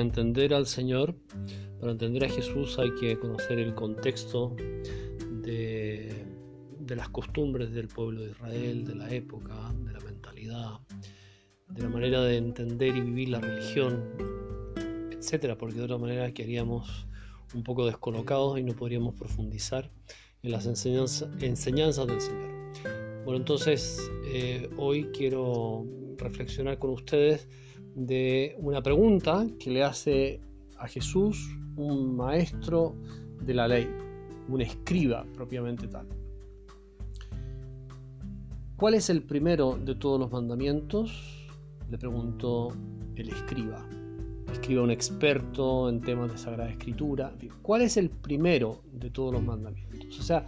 entender al Señor, para entender a Jesús hay que conocer el contexto de, las costumbres del pueblo de Israel, de la época, de la mentalidad, de la manera de entender y vivir la religión, etcétera, porque de otra manera quedaríamos un poco descolocados y no podríamos profundizar en las enseñanzas del Señor. Bueno, entonces eh, hoy quiero reflexionar con ustedes de una pregunta que le hace a Jesús un maestro de la ley, un escriba propiamente tal. ¿Cuál es el primero de todos los mandamientos? Le preguntó el escriba. Escriba un experto en temas de Sagrada Escritura. ¿Cuál es el primero de todos los mandamientos? O sea,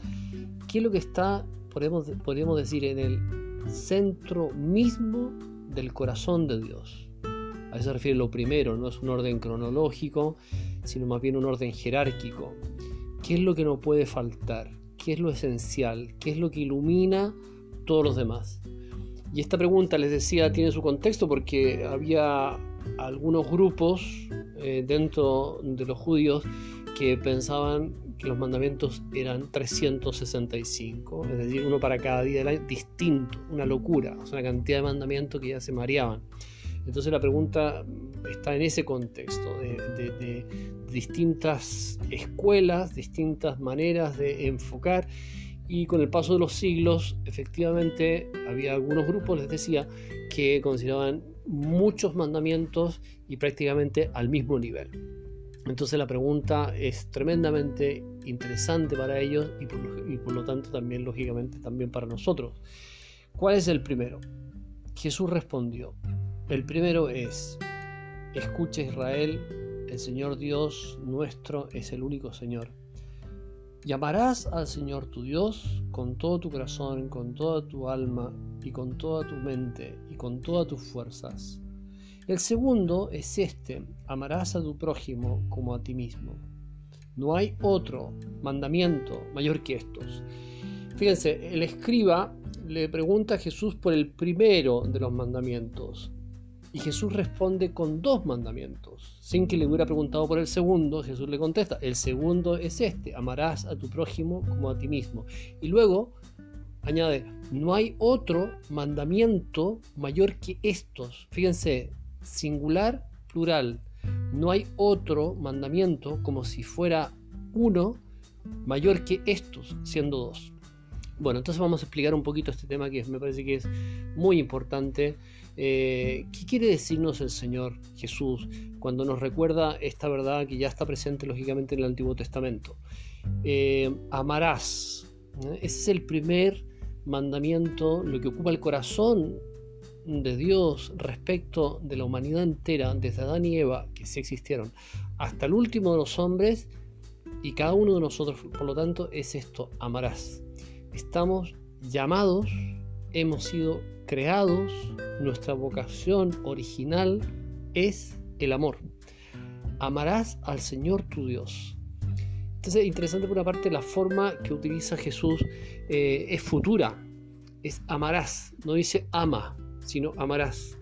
¿qué es lo que está, podemos, podríamos decir, en el centro mismo del corazón de Dios? A eso se refiere lo primero, no es un orden cronológico, sino más bien un orden jerárquico. ¿Qué es lo que no puede faltar? ¿Qué es lo esencial? ¿Qué es lo que ilumina todos los demás? Y esta pregunta, les decía, tiene su contexto porque había algunos grupos eh, dentro de los judíos que pensaban que los mandamientos eran 365, es decir, uno para cada día del año, distinto, una locura, o una cantidad de mandamientos que ya se mareaban. Entonces la pregunta está en ese contexto de, distintas escuelas, distintas maneras de enfocar y con el paso de los siglos efectivamente había algunos grupos, les decía, que consideraban muchos mandamientos y prácticamente al mismo nivel. Entonces la pregunta es tremendamente interesante para ellos y por, lo tanto también lógicamente también para nosotros. ¿Cuál es el primero? Jesús respondió, el primero es, escucha Israel, el Señor Dios nuestro es el único Señor. Llamarás al Señor tu Dios con todo tu corazón, con toda tu alma y con toda tu mente y con todas tus fuerzas. El segundo es este, amarás a tu prójimo como a ti mismo. No hay otro mandamiento mayor que estos. Fíjense, el escriba le pregunta a Jesús por el primero de los mandamientos. Y Jesús responde con dos mandamientos. Sin que le hubiera preguntado por el segundo, Jesús le contesta, el segundo es este, amarás a tu prójimo como a ti mismo. Y luego añade, no hay otro mandamiento mayor que estos. Fíjense, singular, plural. No hay otro mandamiento como si fuera uno mayor que estos, siendo dos. Bueno, entonces vamos a explicar un poquito este tema que me parece que es muy importante eh, ¿Qué quiere decirnos el Señor Jesús cuando nos recuerda esta verdad que ya está presente lógicamente en el Antiguo Testamento? Eh, amarás. Ese es el primer mandamiento, lo que ocupa el corazón de Dios respecto de la humanidad entera, desde Adán y Eva, que sí existieron, hasta el último de los hombres, y cada uno de nosotros, por lo tanto, es esto, amarás. Estamos llamados, hemos sido creados, nuestra vocación original es el amor. Amarás al Señor tu Dios. Entonces, interesante por una parte la forma que utiliza Jesús eh, es futura, es amarás, no dice ama, sino amarás.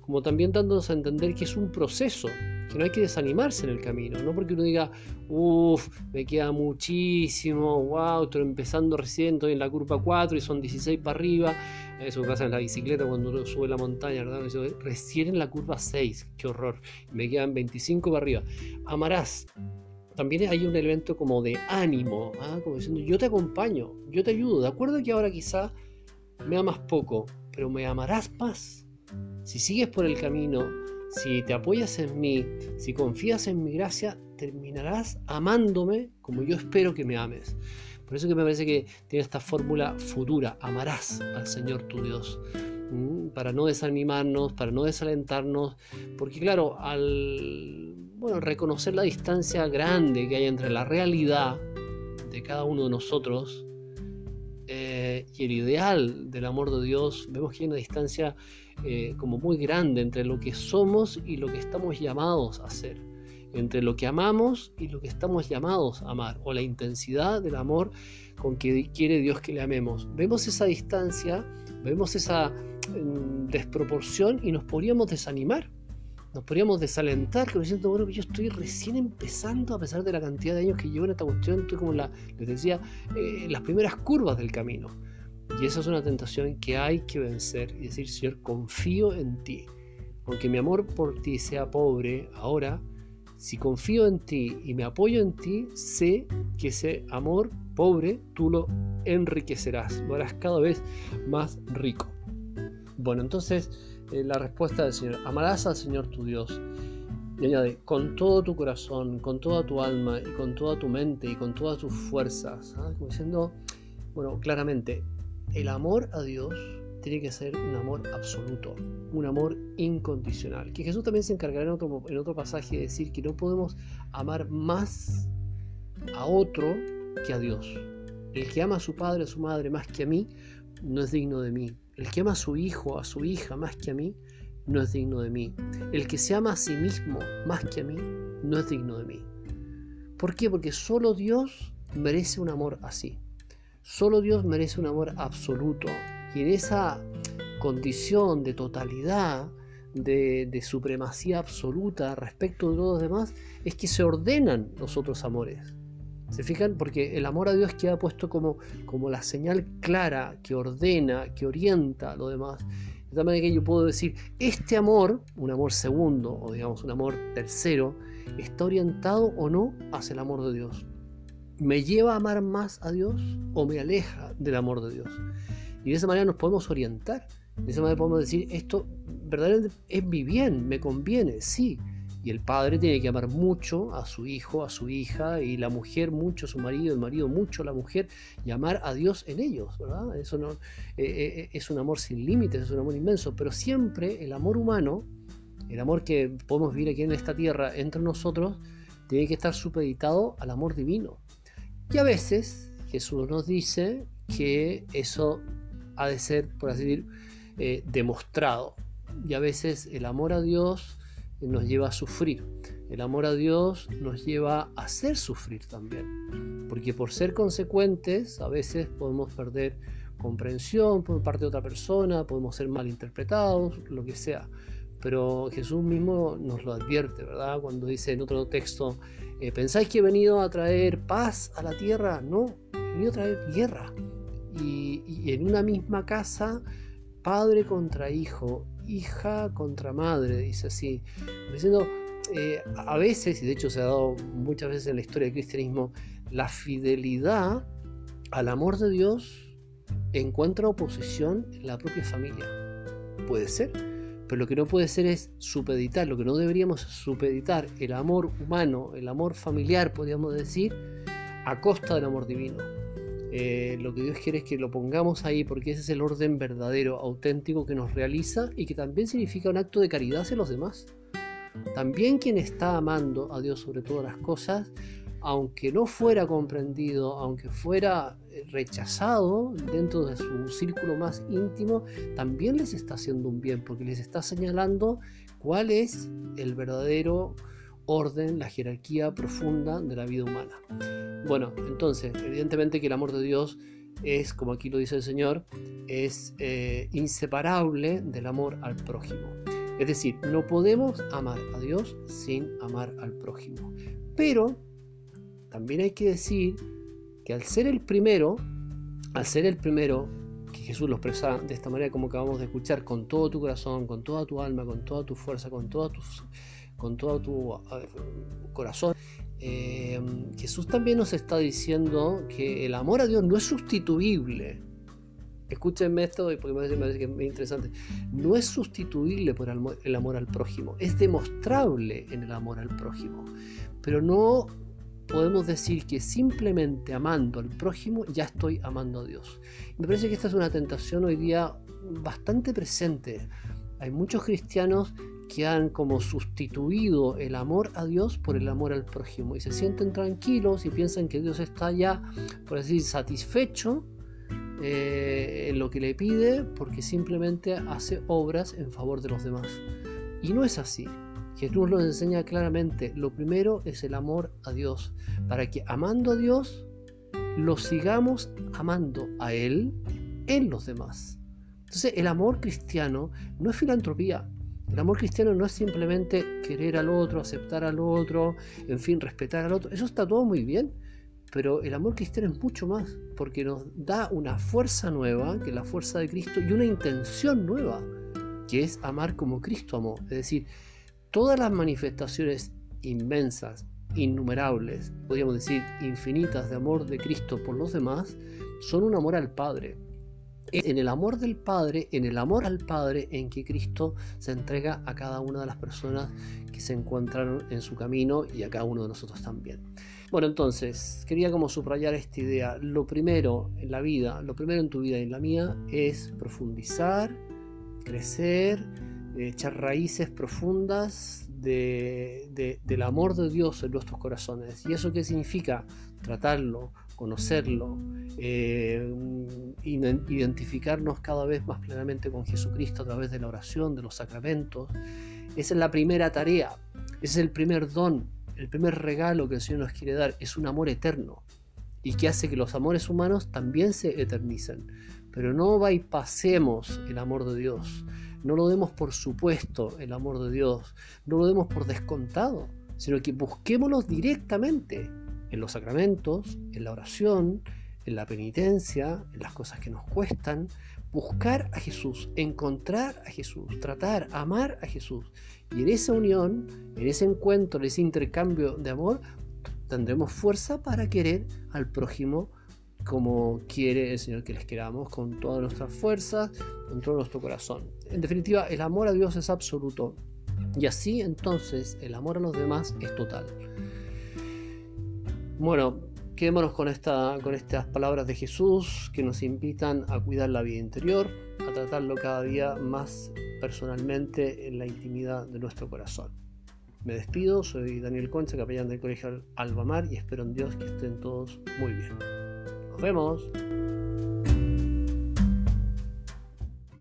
Como también dándonos a entender que es un proceso, que no hay que desanimarse en el camino, no porque uno diga, uff, me queda muchísimo, wow, estoy empezando recién, estoy en la curva 4 y son 16 para arriba, eso pasa en la bicicleta cuando uno sube la montaña, ¿verdad? recién en la curva 6, qué horror, me quedan 25 para arriba. Amarás. También hay un elemento como de ánimo, ¿ah? como diciendo, yo te acompaño, yo te ayudo, de acuerdo que ahora quizá me amas poco, pero me amarás más. Si sigues por el camino si te apoyas en mí, si confías en mi gracia, terminarás amándome como yo espero que me ames. Por eso que me parece que tiene esta fórmula futura, amarás al Señor tu Dios, para no desanimarnos, para no desalentarnos, porque claro, al bueno, reconocer la distancia grande que hay entre la realidad de cada uno de nosotros eh, y el ideal del amor de Dios, vemos que hay una distancia eh, como muy grande entre lo que somos y lo que estamos llamados a hacer, entre lo que amamos y lo que estamos llamados a amar, o la intensidad del amor con que quiere Dios que le amemos. Vemos esa distancia, vemos esa mm, desproporción y nos podríamos desanimar. Nos podríamos desalentar, que me siento, bueno, que yo estoy recién empezando, a pesar de la cantidad de años que llevo en esta cuestión, estoy como, les decía, eh, las primeras curvas del camino. Y esa es una tentación que hay que vencer y decir, Señor, confío en ti. Aunque mi amor por ti sea pobre ahora, si confío en ti y me apoyo en ti, sé que ese amor pobre tú lo enriquecerás, lo harás cada vez más rico. Bueno, entonces eh, la respuesta del Señor, amarás al Señor tu Dios. Y añade, con todo tu corazón, con toda tu alma y con toda tu mente y con todas tus fuerzas. Como diciendo, bueno, claramente, el amor a Dios tiene que ser un amor absoluto, un amor incondicional. Que Jesús también se encargará en otro, en otro pasaje de decir que no podemos amar más a otro que a Dios. El que ama a su padre o a su madre más que a mí, no es digno de mí. El que ama a su hijo a su hija más que a mí, no es digno de mí. El que se ama a sí mismo más que a mí, no es digno de mí. ¿Por qué? Porque solo Dios merece un amor así. Solo Dios merece un amor absoluto. Y en esa condición de totalidad, de, supremacía absoluta respecto de todos los demás, es que se ordenan los otros amores. ¿Se fijan? Porque el amor a Dios queda puesto como, como la señal clara que ordena, que orienta a lo demás. De tal manera que yo puedo decir, este amor, un amor segundo o digamos un amor tercero, está orientado o no hacia el amor de Dios. ¿Me lleva a amar más a Dios o me aleja del amor de Dios? Y de esa manera nos podemos orientar. De esa manera podemos decir, esto verdaderamente es mi bien, me conviene, sí. El padre tiene que amar mucho a su hijo, a su hija, y la mujer mucho a su marido, el marido mucho a la mujer, y amar a Dios en ellos. Eso no, eh, eh, es un amor sin límites, es un amor inmenso, pero siempre el amor humano, el amor que podemos vivir aquí en esta tierra entre nosotros, tiene que estar supeditado al amor divino. Y a veces Jesús nos dice que eso ha de ser, por así decir, eh, demostrado. Y a veces el amor a Dios nos lleva a sufrir. El amor a Dios nos lleva a hacer sufrir también. Porque por ser consecuentes, a veces podemos perder comprensión por parte de otra persona, podemos ser malinterpretados, lo que sea. Pero Jesús mismo nos lo advierte, ¿verdad? Cuando dice en otro texto, eh, ¿pensáis que he venido a traer paz a la tierra? No, he venido a traer guerra. Y, en una misma casa, padre contra hijo, hija contra madre, dice así. Diciendo, eh, a veces, y de hecho se ha dado muchas veces en la historia del cristianismo, la fidelidad al amor de Dios encuentra oposición en la propia familia. Puede ser, pero lo que no puede ser es supeditar, lo que no deberíamos supeditar el amor humano, el amor familiar, podríamos decir, a costa del amor divino. Eh, lo que Dios quiere es que lo pongamos ahí porque ese es el orden verdadero, auténtico que nos realiza y que también significa un acto de caridad hacia los demás. También quien está amando a Dios sobre todas las cosas, aunque no fuera comprendido, aunque fuera eh, rechazado dentro de su círculo más íntimo, también les está haciendo un bien porque les está señalando cuál es el verdadero orden, la jerarquía profunda de la vida humana. Bueno, entonces, evidentemente que el amor de Dios es, como aquí lo dice el Señor, es eh, inseparable del amor al prójimo. Es decir, no podemos amar a Dios sin amar al prójimo. Pero también hay que decir que al ser el primero, al ser el primero, que Jesús lo expresa de esta manera como acabamos de escuchar, con todo tu corazón, con toda tu alma, con toda tu fuerza, con toda tus con todo tu corazón. Eh, Jesús también nos está diciendo que el amor a Dios no es sustituible. Escúchenme esto porque me parece, que es interesante. No es sustituible por el amor al prójimo, es demostrable en el amor al prójimo. Pero no podemos decir que simplemente amando al prójimo ya estoy amando a Dios. Me parece que esta es una tentación hoy día bastante presente. Hay muchos cristianos que han como sustituido el amor a Dios por el amor al prójimo y se sienten tranquilos y piensan que Dios está ya, por decir, satisfecho eh, en lo que le pide porque simplemente hace obras en favor de los demás. Y no es así. Jesús nos enseña claramente, lo primero es el amor a Dios, para que amando a Dios, lo sigamos amando a Él en los demás. Entonces el amor cristiano no es filantropía, El amor cristiano no es simplemente querer al otro, aceptar al otro, en fin, respetar al otro. Eso está todo muy bien, pero el amor cristiano es mucho más, porque nos da una fuerza nueva, que es la fuerza de Cristo, y una intención nueva, que es amar como Cristo amó. Es decir, todas las manifestaciones inmensas, innumerables, podríamos decir infinitas de amor de Cristo por los demás, son un amor al Padre. En el amor del Padre, en el amor al Padre en que Cristo se entrega a cada una de las personas que se encuentran en su camino y a cada uno de nosotros también. Bueno, entonces, quería como subrayar esta idea. Lo primero en la vida, lo primero en tu vida y en la mía es profundizar, crecer, echar raíces profundas del amor de Dios en nuestros corazones. ¿Y eso qué significa? Tratarlo, conocerlo, eh, identificarnos cada vez más plenamente con Jesucristo a través de la oración, de los sacramentos. Esa es la primera tarea, ese es el primer don, el primer regalo que el Señor nos quiere dar, es un amor eterno y que hace que los amores humanos también se eternicen. Pero no bypasemos el amor de Dios, no lo demos por supuesto el amor de Dios, no lo demos por descontado, sino que busquémoslo directamente en los sacramentos, en la oración, en la penitencia, en las cosas que nos cuestan, buscar a Jesús, encontrar a Jesús, tratar, amar a Jesús. Y en esa unión, en ese encuentro, en ese intercambio de amor, tendremos fuerza para querer al prójimo como quiere el Señor que les queramos, con todas nuestras fuerzas, con todo nuestro corazón. En definitiva, el amor a Dios es absoluto. Y así entonces el amor a los demás es total. Bueno, quedémonos con, esta, con estas palabras de Jesús que nos invitan a cuidar la vida interior, a tratarlo cada día más personalmente en la intimidad de nuestro corazón. Me despido, soy Daniel Concha, capellán del Colegio Albamar y espero en Dios que estén todos muy bien. Nos vemos.